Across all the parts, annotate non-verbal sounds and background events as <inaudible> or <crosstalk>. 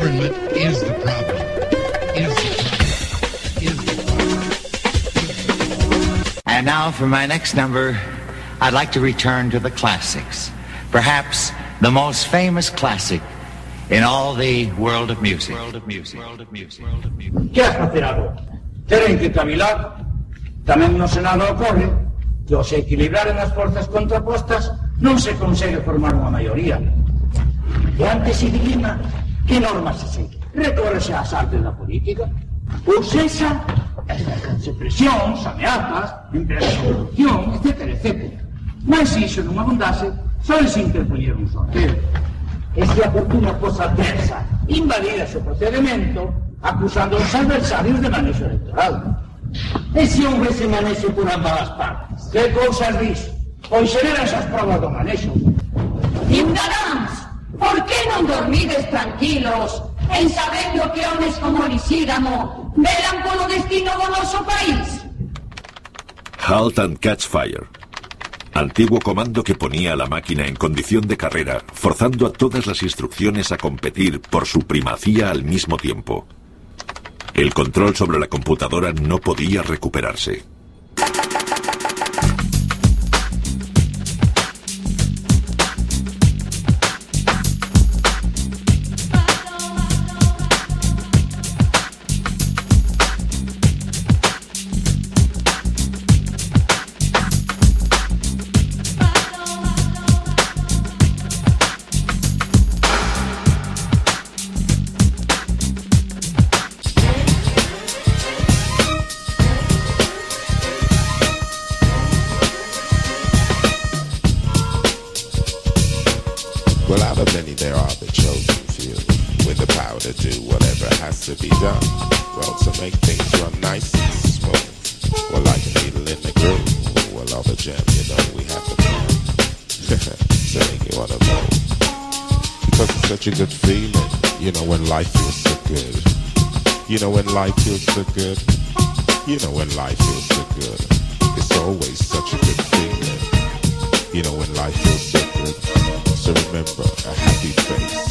Government is the problem. Is the problem. Is the problem. And now for my next number, I'd like to return to the classics. Perhaps the most famous classic in all the world of music. World of music. World of music. World of music. Que has facer agora? Teren que cavilar. Tamén no Senado ocorre que ao se equilibraren as forzas contrapostas non se consegue formar unha maioría. E antes se dilima que normas se segue. Recórrese ás artes da política. Ou sexa, exercense presións, ameazas, empresas de corrupción, etc, etc. Mas se iso non abundase, se interpoñer un sorteo. E se a fortuna cosa adversa invalida o procedimento, acusando aos adversarios de manexo electoral. E se manexo por ambas as partes? Que cousas dis? Pois sereran esas provas do manexo. Ciudadanos, por que non dormides tranquilos en sabendo que homes como Lisígamo velan polo destino do noso país? Halt and Catch Fire. Antiguo comando que ponía a la máquina en condición de carrera, forzando a todas las instrucciones a competir por su primacía al mismo tiempo. El control sobre la computadora no podía recuperarse. Many there are the chosen few with the power to do whatever has to be done. Well, to make things run nice and smooth. Well, like a needle in the groove. Well, all the jam, you know, we have to plan <laughs> to make you wanna move. Because it's such a good feeling, you know, when life feels so good. You know, when life feels so good. You know, when life feels so good. It's always such a good feeling. You know, when life feels so So remember, a happy face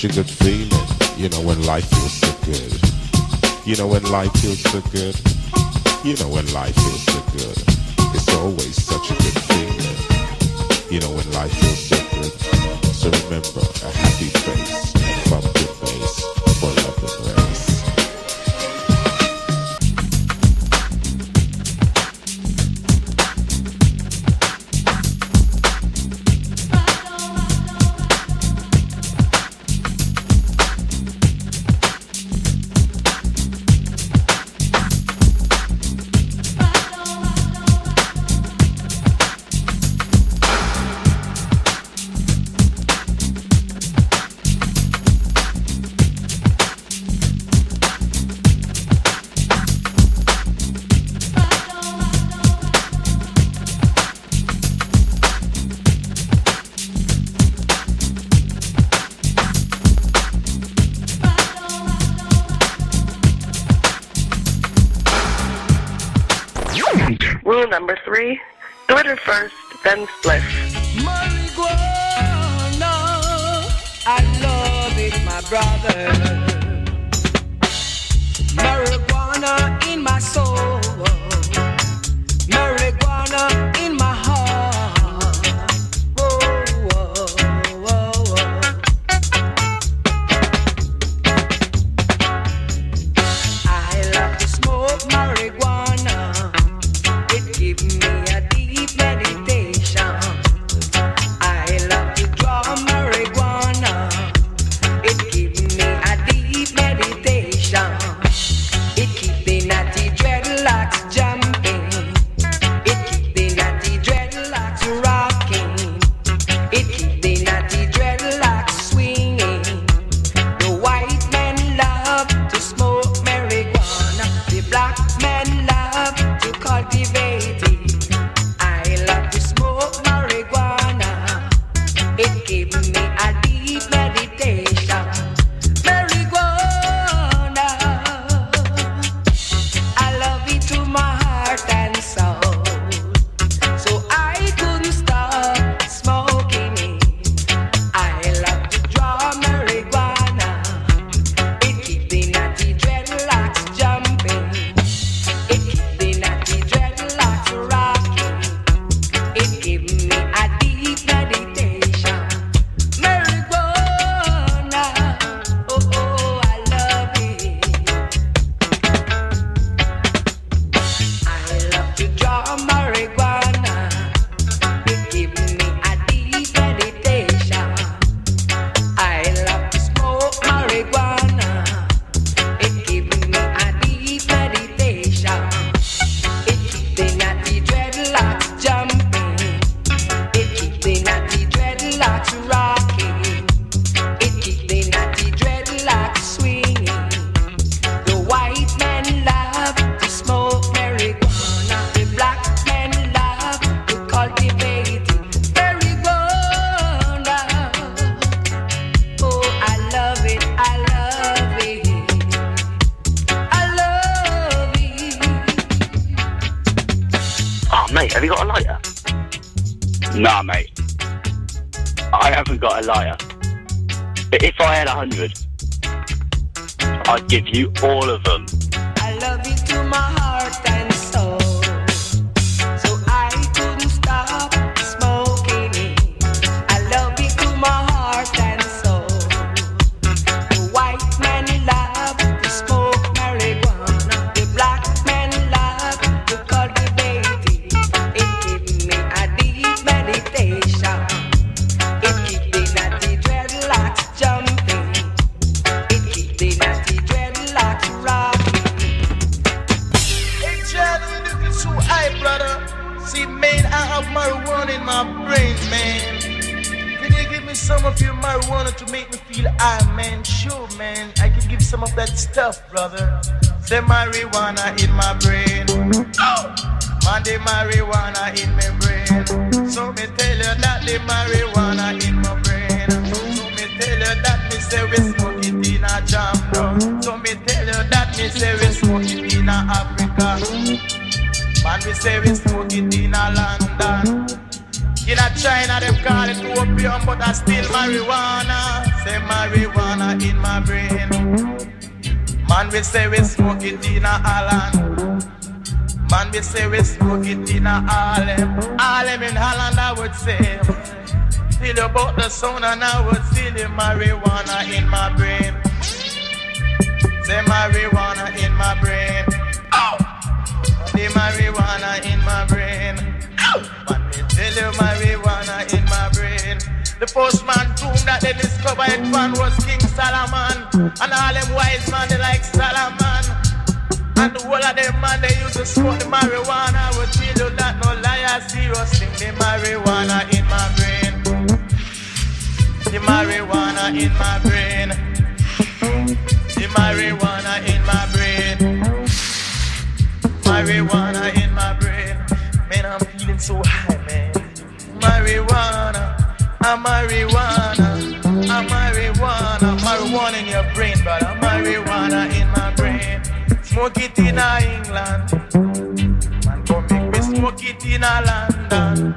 such a good feeling, you know, when life feels so good. You know, when life feels so good. You know, when life feels so good. It's always such a good feeling. You know, when life feels so good. So remember, glitter first, then spliff. Marijuana, I love it, my brother. Marijuana in my soul, Man, we say we smoke it in a London. In a China, them call it opium, but I still marijuana. Say marijuana in my brain. Man, we say we smoke it in a Holland. Man, we say we smoke it in a Harlem. Harlem in Holland, I would say. Still about the sound, and I would still marijuana in my brain. Say marijuana in my brain. The marijuana in my brain. Man, me tell you marijuana in my brain. The first man tomb that they discovered found was King Solomon. And all them wise man, they like Solomon. And the whole of them man, they used to smoke the marijuana. Would tell you that no liar, serious thing. The marijuana in my brain. The marijuana in my brain. The marijuana. Marijuana in my brain. Man, I'm feeling so high, man. Marijuana, a marijuana, a marijuana, marijuana in your brain, brother. Marijuana in my brain. Smoke it in England. Man, go make me smoke it in a London.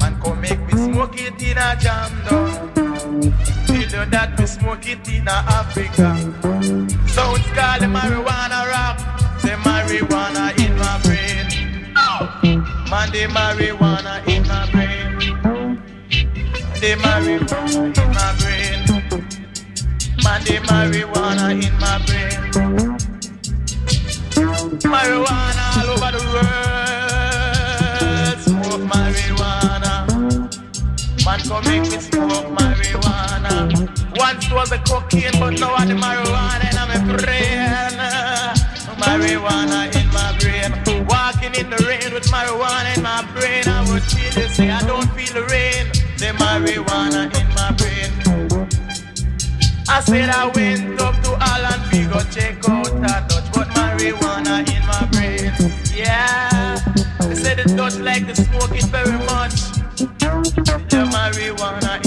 Man, come make me smoke it in a jam. Tell you that we smoke it in a Africa. So it's called marijuana marijuana in my brain. Man, the marijuana in my brain. The marijuana in my brain. Man, the marijuana in my brain. Marijuana all over the world. Smoke marijuana. Man, come make me smoke marijuana. Once was the cocaine, but now I'm the marijuana and I'm my brain. Marijuana in my brain. Walking in the rain with marijuana in my brain. I would feel they say I don't feel the rain. The marijuana in my brain. I said I went up to Holland, we go check out that Dutch, but marijuana in my brain. Yeah, they said the Dutch like to smoke it very much. The marijuana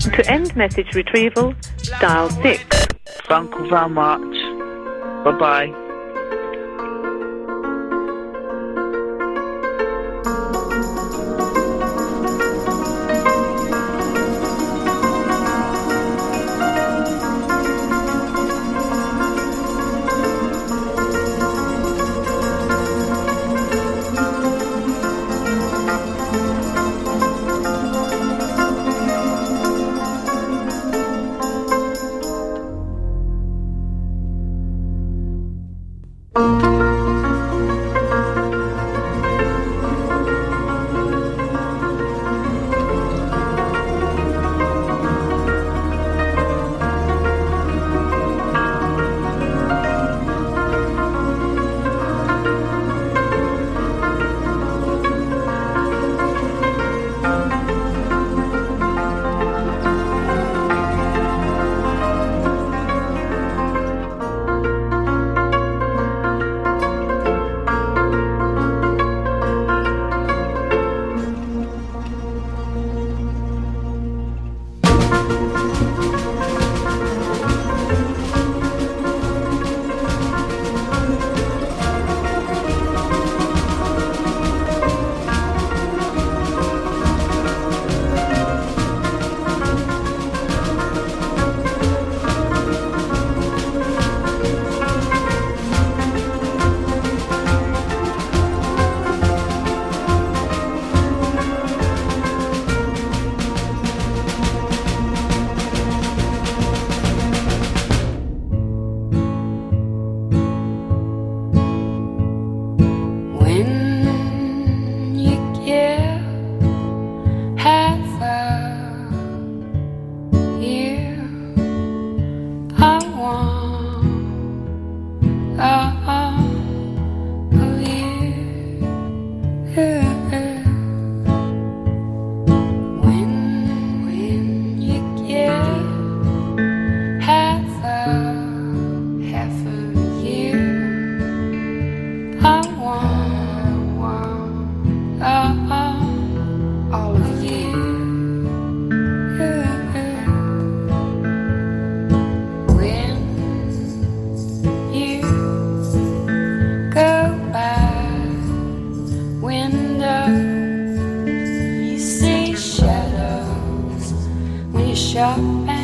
To end message retrieval, dial 6. Thank you very much. Bye bye. When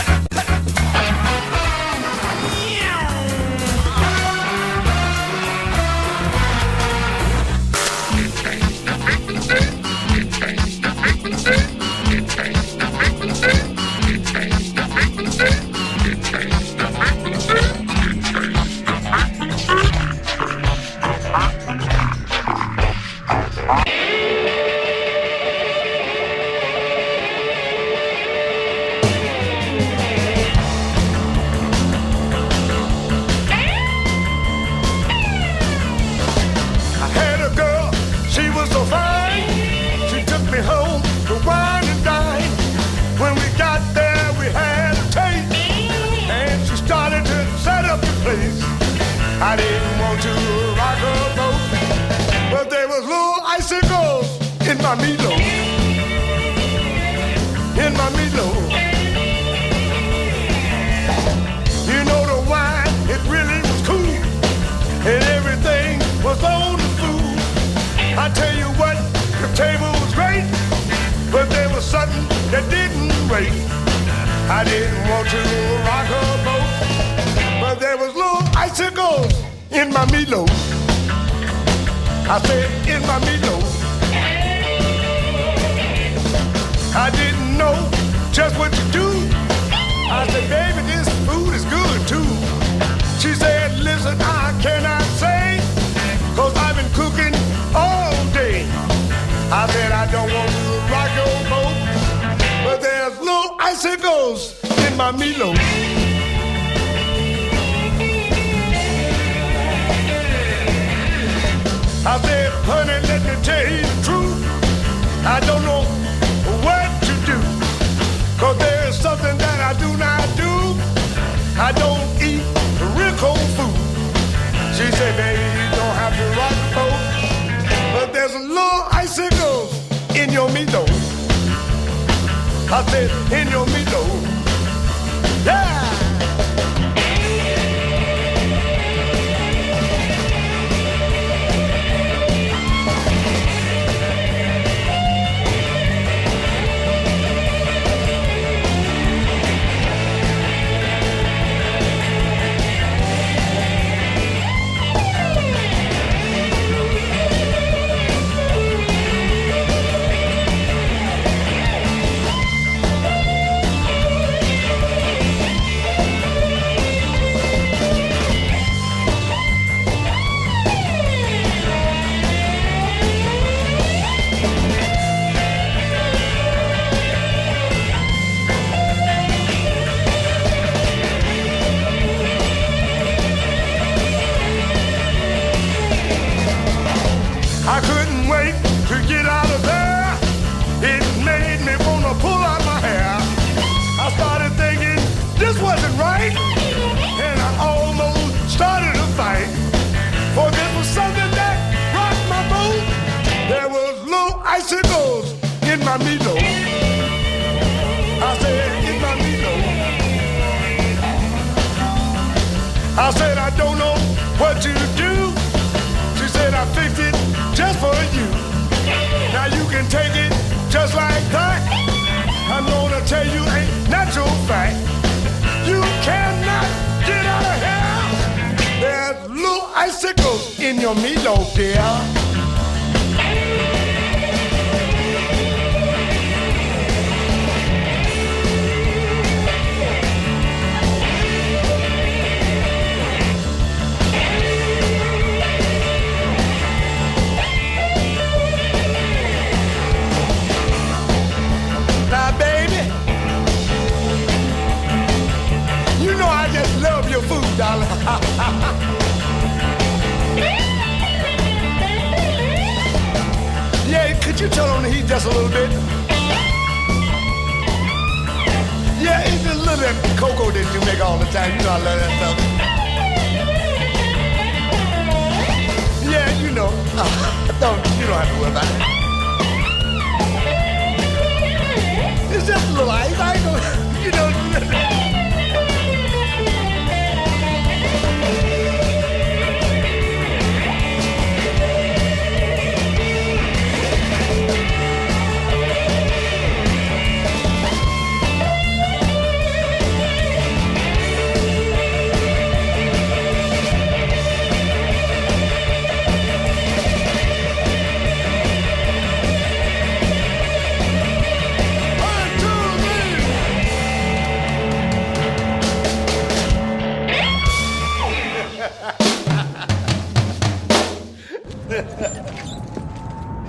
in your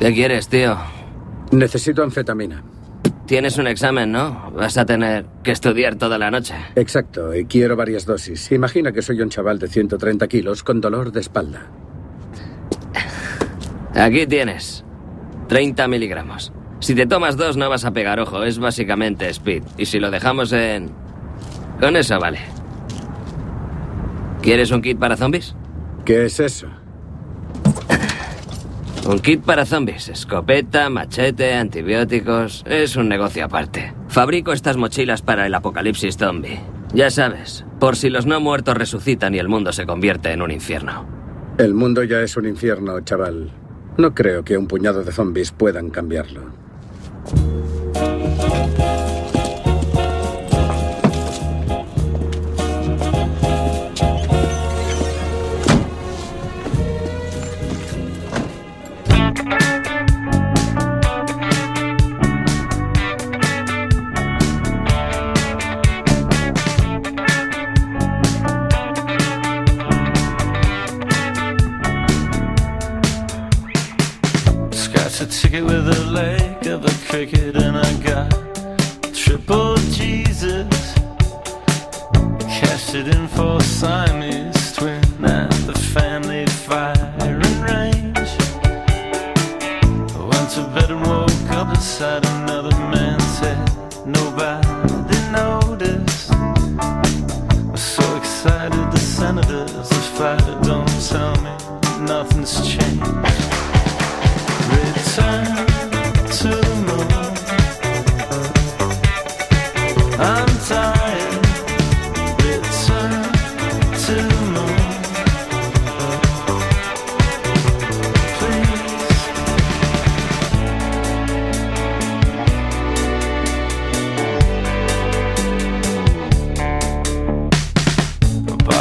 ¿Qué quieres, tío? Necesito anfetamina. Tienes un examen, ¿no? Vas a tener que estudiar toda la noche. Exacto, y quiero varias dosis. Imagina que soy un chaval de 130 kilos con dolor de espalda. Aquí tienes. 30 miligramos. Si te tomas dos no vas a pegar ojo, es básicamente speed. Y si lo dejamos en... Con eso vale. ¿Quieres un kit para zombies? ¿Qué es eso? Un kit para zombies, escopeta, machete, antibióticos. Es un negocio aparte. Fabrico estas mochilas para el apocalipsis zombie. Ya sabes, por si los no muertos resucitan y el mundo se convierte en un infierno. El mundo ya es un infierno, chaval. No creo que un puñado de zombies puedan cambiarlo.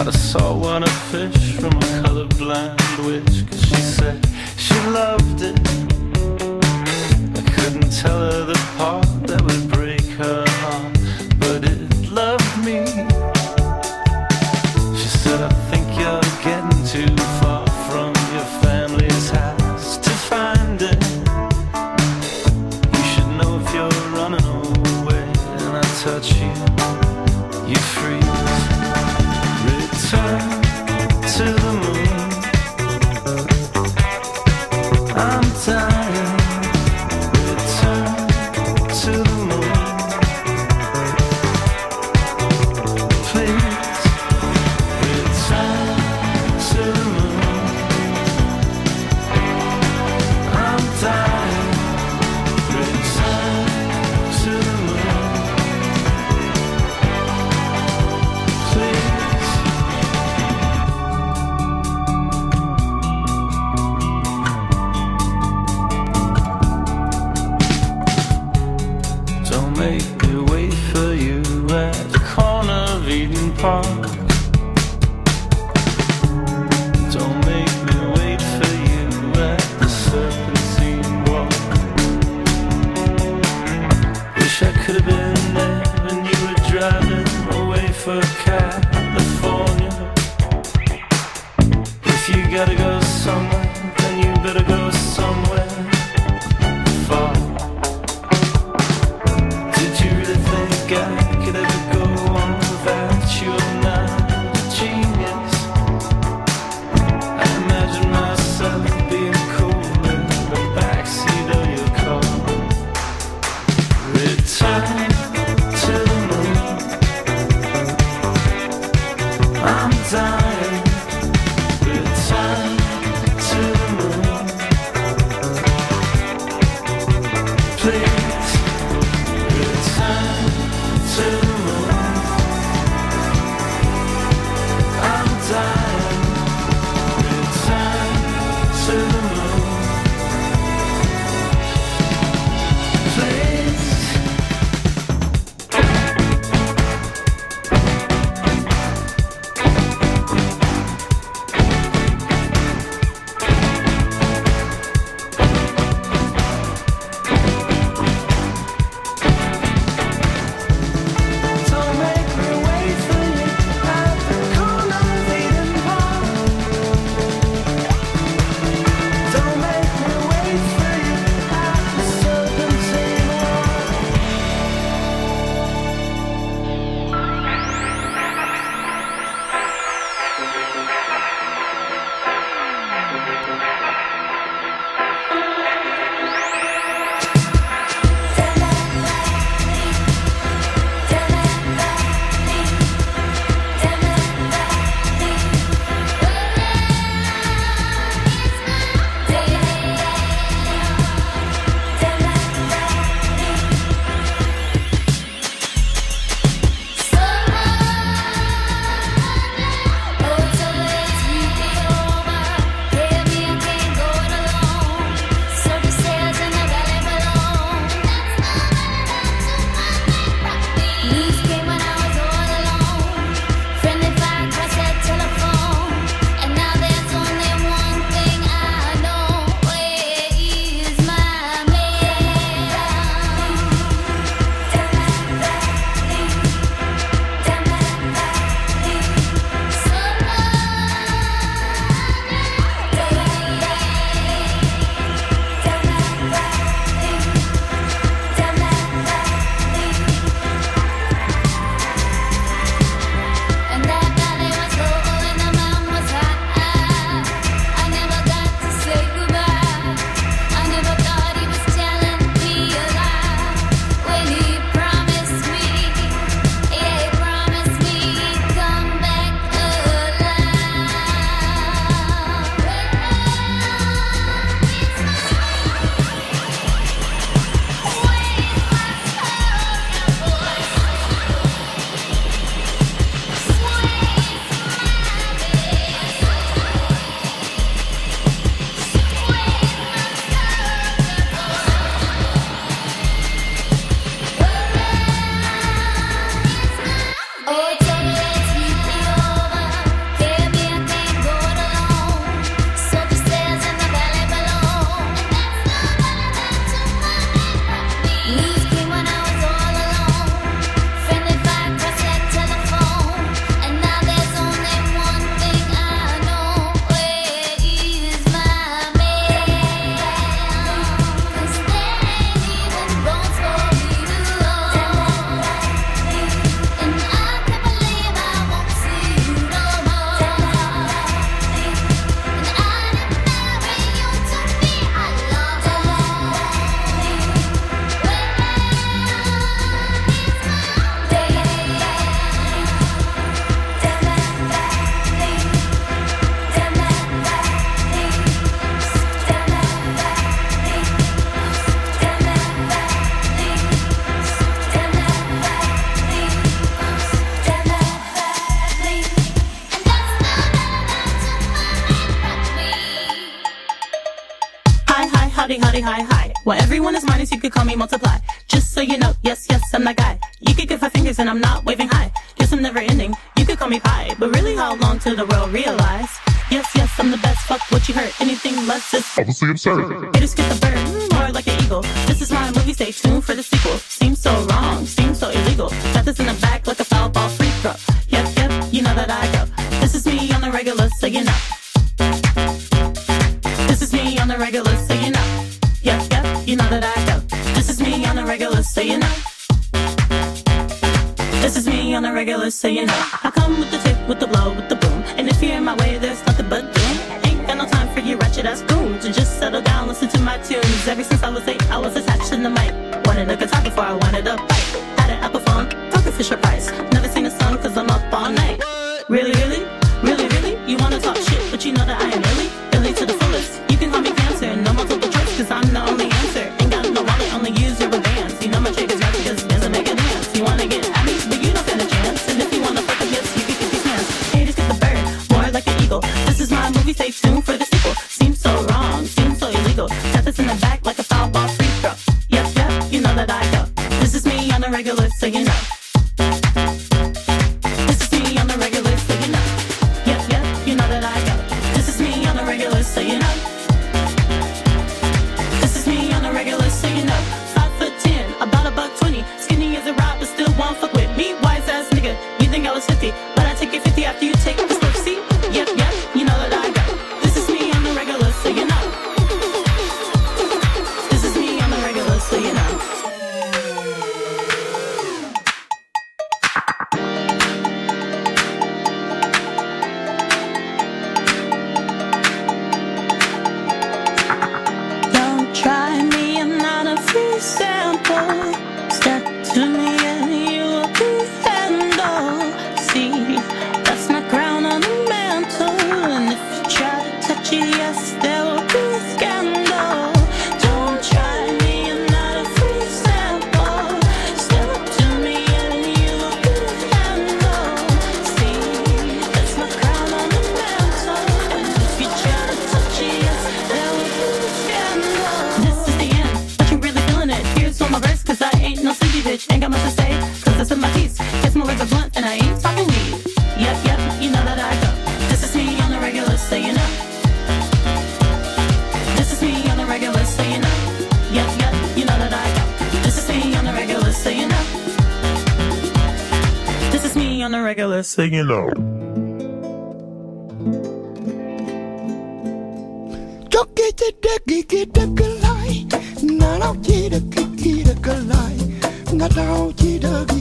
caught a saltwater fish from a colorblind witch. Cause she said she loved it. I couldn't tell her the part that would break. Sol. on a regular sing along. Doggy, doggy, doggy, a lie. Now, doggy, doggy, doggy, lie. Now, doggy, doggy.